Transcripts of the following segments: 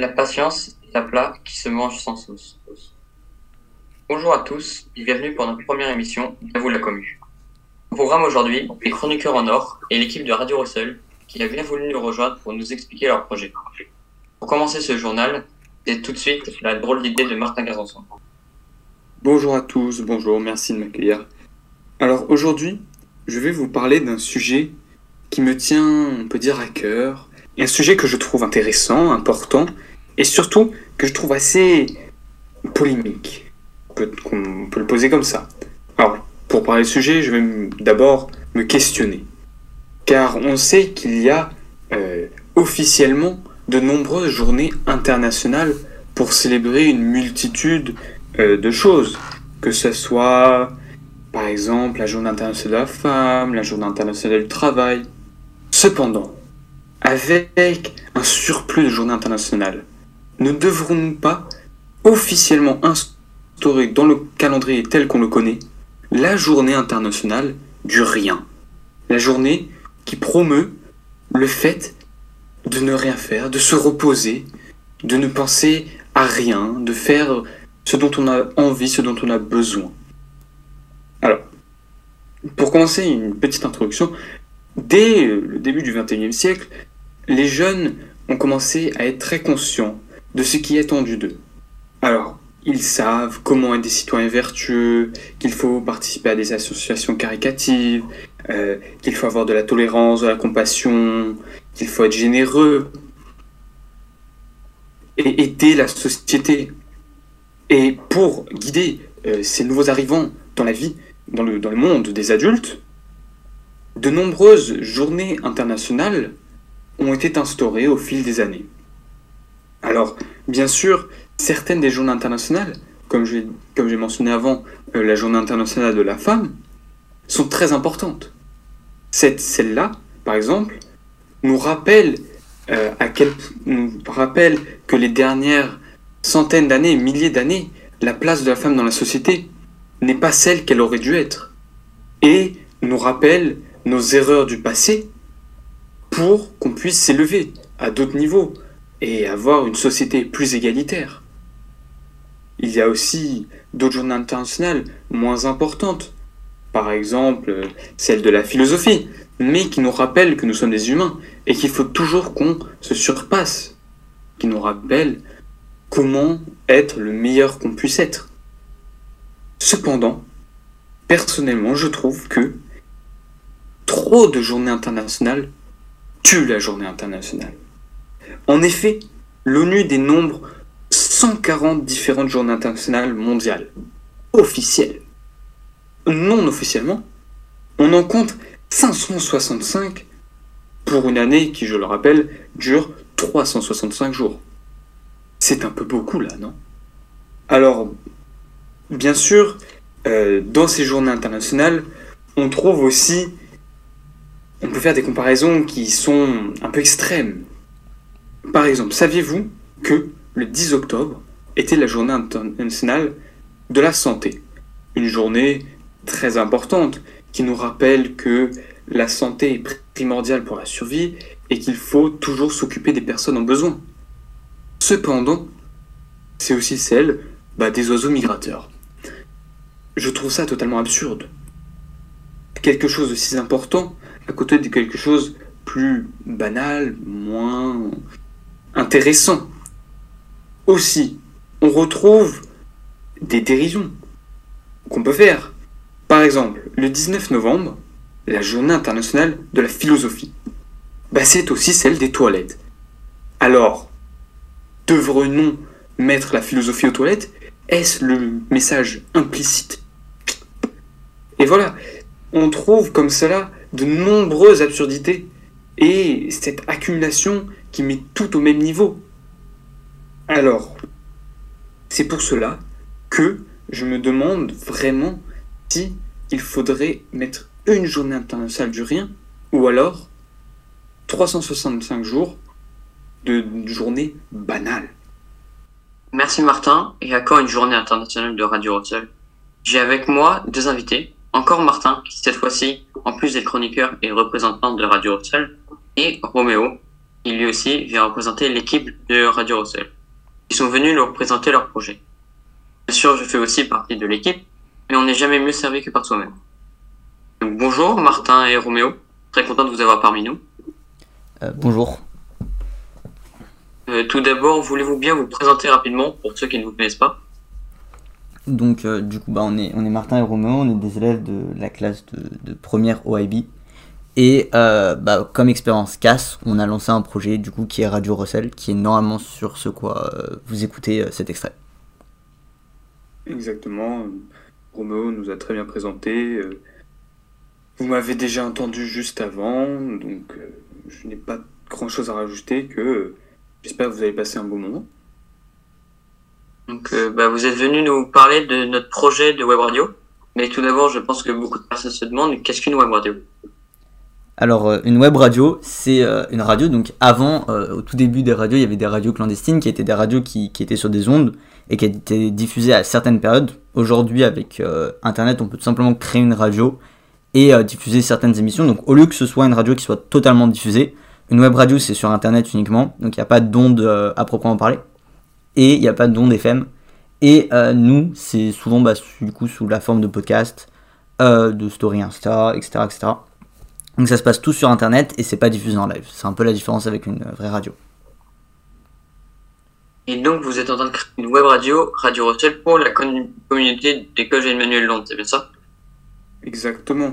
La patience est un plat qui se mange sans sauce. Bonjour à tous et bienvenue pour notre première émission de vous la commu. Au programme aujourd'hui, les chroniqueurs en or et l'équipe de Radio Russell qui a bien voulu nous rejoindre pour nous expliquer leur projet. Pour commencer ce journal, c'est tout de suite la drôle d'idée de Martin Gazanson. Bonjour à tous, bonjour, merci de m'accueillir. Alors aujourd'hui, je vais vous parler d'un sujet qui me tient, on peut dire, à cœur, et un sujet que je trouve intéressant, important, et surtout que je trouve assez polémique. On peut, le poser comme ça. Alors, pour parler du sujet, je vais d'abord me questionner. Car on sait qu'il y a euh, officiellement de nombreuses journées internationales pour célébrer une multitude euh, de choses, que ce soit par exemple la journée internationale de la femme, la journée internationale du travail. Cependant, avec un surplus de journées internationales, ne devrons-nous pas officiellement instaurer dans le calendrier tel qu'on le connaît la journée internationale du rien La journée qui promeut le fait de ne rien faire, de se reposer, de ne penser à rien, de faire ce dont on a envie, ce dont on a besoin. Alors, pour commencer une petite introduction, dès le début du XXIe siècle, les jeunes ont commencé à être très conscients de ce qui est attendu d'eux. Alors, ils savent comment être des citoyens vertueux, qu'il faut participer à des associations caricatives, euh, qu'il faut avoir de la tolérance, de la compassion, qu'il faut être généreux et aider la société. Et pour guider euh, ces nouveaux arrivants dans la vie, dans le, dans le monde des adultes, de nombreuses journées internationales ont été instaurées au fil des années. Alors, bien sûr, certaines des journées internationales, comme j'ai comme mentionné avant, euh, la journée internationale de la femme, sont très importantes. Cette, celle-là, par exemple, nous rappelle, euh, à quel, nous rappelle que les dernières centaines d'années, milliers d'années, la place de la femme dans la société n'est pas celle qu'elle aurait dû être. Et nous rappelle nos erreurs du passé pour qu'on puisse s'élever à d'autres niveaux et avoir une société plus égalitaire. Il y a aussi d'autres journées internationales moins importantes, par exemple celle de la philosophie, mais qui nous rappellent que nous sommes des humains et qu'il faut toujours qu'on se surpasse, qui nous rappellent comment être le meilleur qu'on puisse être. Cependant, personnellement, je trouve que trop de journées internationales tuent la journée internationale. En effet, l'ONU dénombre 140 différentes journées internationales mondiales, officielles. Non officiellement, on en compte 565 pour une année qui, je le rappelle, dure 365 jours. C'est un peu beaucoup là, non? Alors, bien sûr, euh, dans ces journées internationales, on trouve aussi, on peut faire des comparaisons qui sont un peu extrêmes. Par exemple, saviez-vous que le 10 octobre était la journée internationale de la santé? Une journée très importante qui nous rappelle que la santé est primordiale pour la survie et qu'il faut toujours s'occuper des personnes en besoin. Cependant, c'est aussi celle bah, des oiseaux migrateurs. Je trouve ça totalement absurde. Quelque chose de si important à côté de quelque chose plus banal, moins intéressant. Aussi, on retrouve des dérisions qu'on peut faire. Par exemple, le 19 novembre, la journée internationale de la philosophie. Bah, c'est aussi celle des toilettes. Alors, devrions-nous mettre la philosophie aux toilettes? Est-ce le message implicite? Et voilà, on trouve comme cela de nombreuses absurdités et cette accumulation qui met tout au même niveau. Alors, c'est pour cela que je me demande vraiment si il faudrait mettre une journée internationale du rien ou alors 365 jours de journée banale. Merci Martin, et à quand une journée internationale de Radio Russell J'ai avec moi deux invités, encore Martin, qui cette fois-ci, en plus d'être chroniqueur et représentant de Radio Russell, et Roméo, qui lui aussi vient représenter l'équipe de Radio Russell. Ils sont venus leur présenter leur projet. Bien sûr, je fais aussi partie de l'équipe, mais on n'est jamais mieux servi que par soi-même. Bonjour Martin et Roméo, très content de vous avoir parmi nous. Euh, bonjour. Euh, tout d'abord, voulez-vous bien vous présenter rapidement pour ceux qui ne vous connaissent pas? Donc, euh, du coup, bah, on, est, on est Martin et Roméo, on est des élèves de la classe de, de première OIB. Et euh, bah, comme expérience casse, on a lancé un projet du coup qui est Radio Russell, qui est normalement sur ce quoi euh, vous écoutez euh, cet extrait. Exactement. Roméo nous a très bien présenté. Vous m'avez déjà entendu juste avant, donc je n'ai pas grand chose à rajouter que j'espère que vous avez passé un bon moment. Donc, euh, bah, vous êtes venu nous parler de notre projet de web radio. Mais tout d'abord, je pense que beaucoup de personnes se demandent qu'est-ce qu'une web radio? Alors, euh, une web radio, c'est euh, une radio. Donc, avant, euh, au tout début des radios, il y avait des radios clandestines qui étaient des radios qui, étaient sur des ondes et qui étaient diffusées à certaines périodes. Aujourd'hui, avec Internet, on peut tout simplement créer une radio et diffuser certaines émissions. Donc, au lieu que ce soit une radio qui soit totalement diffusée, une web radio, c'est sur Internet uniquement. Donc, il n'y a pas d'ondes euh, à proprement parler. Et il n'y a pas d'ondes FM. Et nous, c'est souvent bah, du coup sous la forme de podcast, de story Insta, etc., etc. Donc ça se passe tout sur internet et c'est pas diffusé en live. C'est un peu la différence avec une vraie radio. Et donc, vous êtes en train de créer une web radio, Radio Russell, pour la communauté d'école Emmanuel Land, c'est bien ça? Exactement.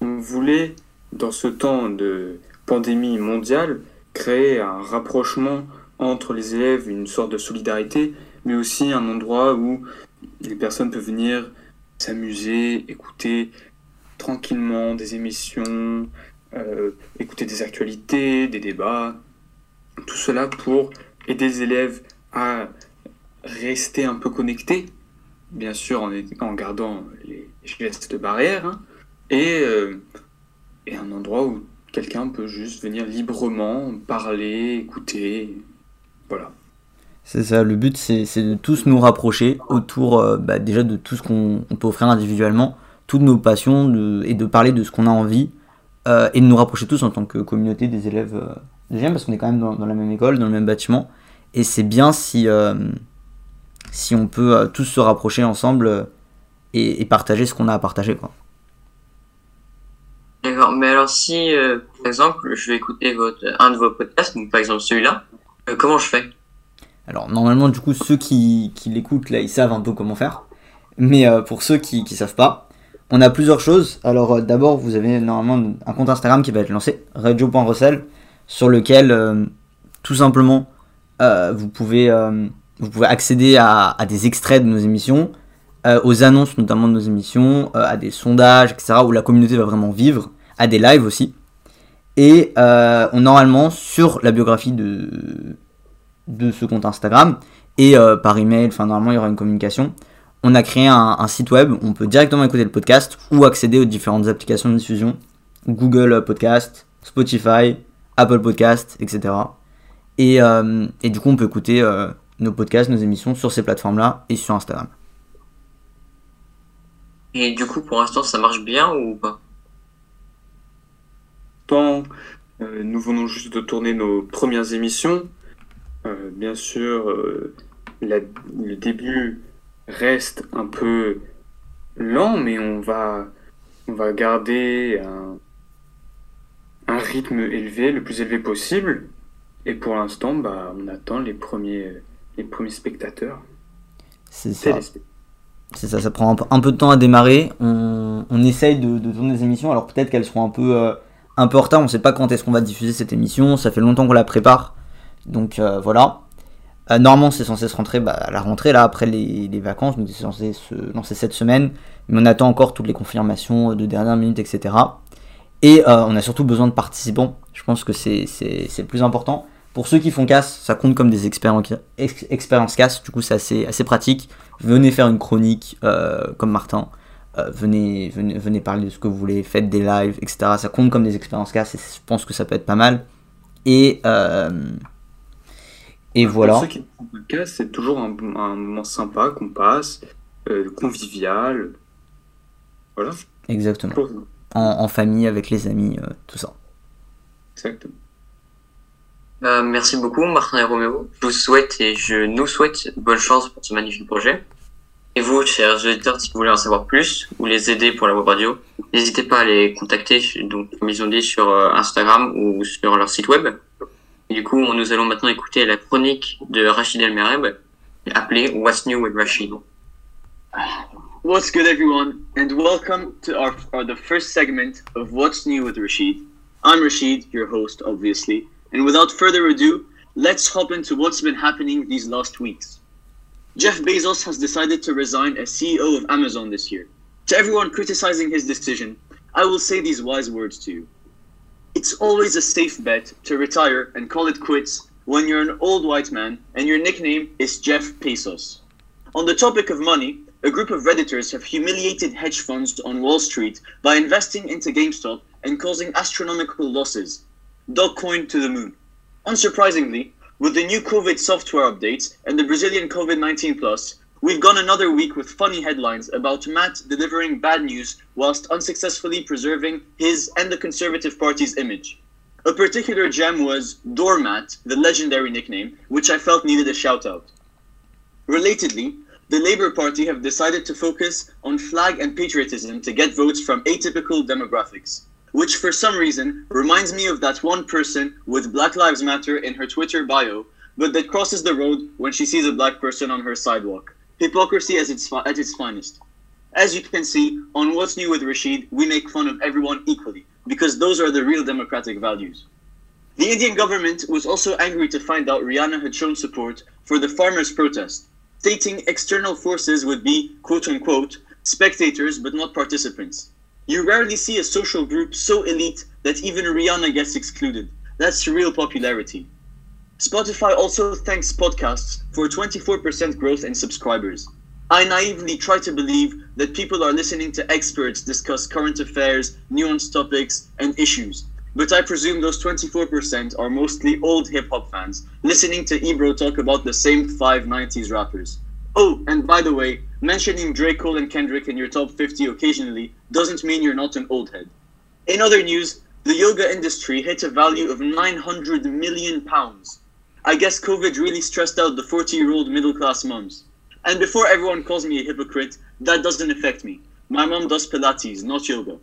On voulait, dans ce temps de pandémie mondiale, créer un rapprochement entre les élèves, une sorte de solidarité, mais aussi un endroit où les personnes peuvent venir s'amuser, écouter tranquillement des émissions, euh, écouter des actualités, des débats. Tout cela pour aider les élèves à rester un peu connectés, bien sûr en, en gardant les gestes barrières, hein, et, euh, et un endroit où quelqu'un peut juste venir librement parler, écouter. Voilà. C'est ça, le but c'est de tous nous rapprocher autour euh, bah, déjà de tout ce qu'on on peut offrir individuellement, toutes nos passions de- et de parler de ce qu'on a envie euh, et de nous rapprocher tous en tant que communauté des élèves euh, parce qu'on est quand même dans, dans la même école, dans le même bâtiment et c'est bien si, euh, si on peut euh, tous se rapprocher ensemble et, et partager ce qu'on a à partager. Quoi. D'accord, mais alors si, par exemple, je vais écouter votre, un de vos podcasts, donc par exemple celui-là, comment je fais? Alors normalement du coup ceux qui, qui l'écoutent là ils savent un peu comment faire. Mais euh, pour ceux qui qui savent pas, on a plusieurs choses. Alors euh, d'abord vous avez normalement un compte Instagram qui va être lancé, radio.russell, sur lequel euh, tout simplement euh, vous, pouvez, accéder à, des extraits de nos émissions, aux annonces notamment de nos émissions, à des sondages, etc. où la communauté va vraiment vivre, à des lives aussi. Et normalement sur la biographie de, de ce compte Instagram et par email, enfin normalement il y aura une communication. On a créé un, un site web, où on peut directement écouter le podcast ou accéder aux différentes applications de diffusion, Google Podcast, Spotify, Apple Podcast, etc. Et, euh, et du coup on peut écouter euh, nos podcasts, nos émissions sur ces plateformes-là et sur Instagram. Et du coup, pour l'instant, ça marche bien ou pas? Tant, euh, nous venons juste de tourner nos premières émissions. Euh, bien sûr, euh, la- le début reste un peu lent, mais on va, on va garder un, un rythme élevé, le plus élevé possible. Et pour l'instant, bah, on attend les premiers, les premiers spectateurs. C'est ça. C'est ça, ça prend un, peu- de temps à démarrer. On, on essaye de, de tourner des émissions, alors peut-être qu'elles seront un peu, euh, un peu en retard. On sait pas quand est-ce qu'on va diffuser cette émission. Ça fait longtemps qu'on la prépare. Donc euh, voilà. Euh, normalement, c'est censé se rentrer bah, à la rentrée, là, après les, les vacances. Donc c'est censé se lancer cette semaine. Mais on attend encore toutes les confirmations de dernière minute, etc. Et euh, on a surtout besoin de participants. Je pense que c'est le plus important. Pour ceux qui font casse, ça compte comme des expériences, ex- expériences casse. Du coup, c'est assez, assez pratique venez faire une chronique euh, comme Martin, euh, venez, venez, venez parler de ce que vous voulez, faites des lives, etc. Ça compte comme des expériences casse et je pense que ça peut être pas mal. Et, et voilà. Pour ceux qui font le c'est toujours un, un moment sympa qu'on passe, euh, convivial. Voilà. Exactement. En, en famille, avec les amis, euh, tout ça. Exactement. Euh, merci beaucoup, Martin et Roméo. Je vous souhaite et je nous souhaite bonne chance pour ce magnifique projet. Et vous, chers auditeurs, si vous voulez en savoir plus ou les aider pour la web radio, n'hésitez pas à les contacter, donc, comme ils ont dit, sur Instagram ou sur leur site web. Du coup, nous allons maintenant écouter la chronique de Rachid El Mereb, appelée What's New with Rachid. What's good, everyone, and welcome to our, our the first segment of What's New with Rashid. I'm Rashid, your host, obviously, and without further ado, let's hop into what's been happening these last weeks. Jeff Bezos has decided to resign as CEO of Amazon this year. To everyone criticizing his decision, I will say these wise words to you. It's always a safe bet to retire and call it quits when you're an old white man and your nickname is Jeff Bezos. On the topic of money, a group of Redditors have humiliated hedge funds on Wall Street by investing into GameStop and causing astronomical losses. Dogcoin to the moon. Unsurprisingly, with the new COVID software updates and the Brazilian COVID 19 plus, we've gone another week with funny headlines about Matt delivering bad news whilst unsuccessfully preserving his and the Conservative Party's image. A particular gem was Doormat, the legendary nickname, which I felt needed a shout out. Relatedly, the Labour Party have decided to focus on flag and patriotism to get votes from atypical demographics which for some reason reminds me of that one person with Black Lives Matter in her Twitter bio, but that crosses the road when she sees a black person on her sidewalk. Hypocrisy at its, at its finest. As you can see, on What's New with Rashid, we make fun of everyone equally, because those are the real democratic values. The Indian government was also angry to find out Rihanna had shown support for the farmers' protest, stating external forces would be, quote unquote, spectators but not participants. You rarely see a social group so elite that even Rihanna gets excluded. That's real popularity. Spotify also thanks podcasts for 24% growth in subscribers. I naively try to believe that people are listening to experts discuss current affairs, nuanced topics, and issues. But I presume those 24% are mostly old hip hop fans listening to Ebro talk about the same five 90s rappers. Oh, and by the way, mentioning Drake Cole and Kendrick in your top 50 occasionally doesn't mean you're not an old head. In other news, the yoga industry hit a value of 900 million pounds. I guess COVID really stressed out the 40 year old middle class moms. And before everyone calls me a hypocrite, that doesn't affect me. My mom does Pilates, not yoga.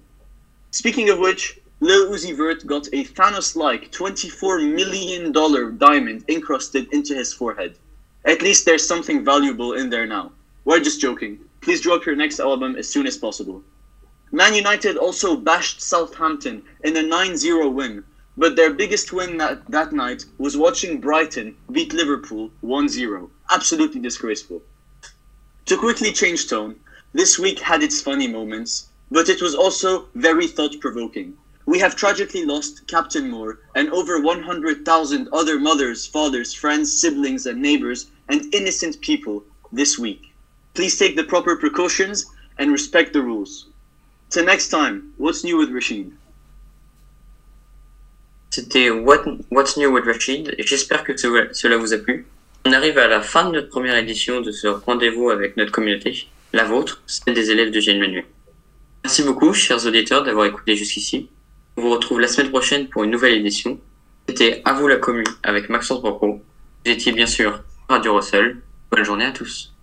Speaking of which, Lil Uzi Vert got a Thanos like $24 million diamond encrusted into his forehead. At least there's something valuable in there now. We're just joking. Please drop your next album as soon as possible. Man United also bashed Southampton in a 9 0 win, but their biggest win that, that night was watching Brighton beat Liverpool 1 0. Absolutely disgraceful. To quickly change tone, this week had its funny moments, but it was also very thought provoking. We have tragically lost Captain Moore and over 100,000 other mothers, fathers, friends, siblings, and neighbors, and innocent people this week. Please take the proper precautions and respect the rules. Till next time, what's new with Rashid? C'était What, What's New with Rashid j'espère que cela vous a plu. On arrive à la fin de notre première édition de ce rendez-vous avec notre communauté, la vôtre, celle des élèves de Gilles Manuel. Merci beaucoup, chers auditeurs, d'avoir écouté jusqu'ici. On vous retrouve la semaine prochaine pour une nouvelle édition. C'était À vous la commune avec Maxence Bocro. Vous étiez bien sûr Radio Russell. Bonne journée à tous.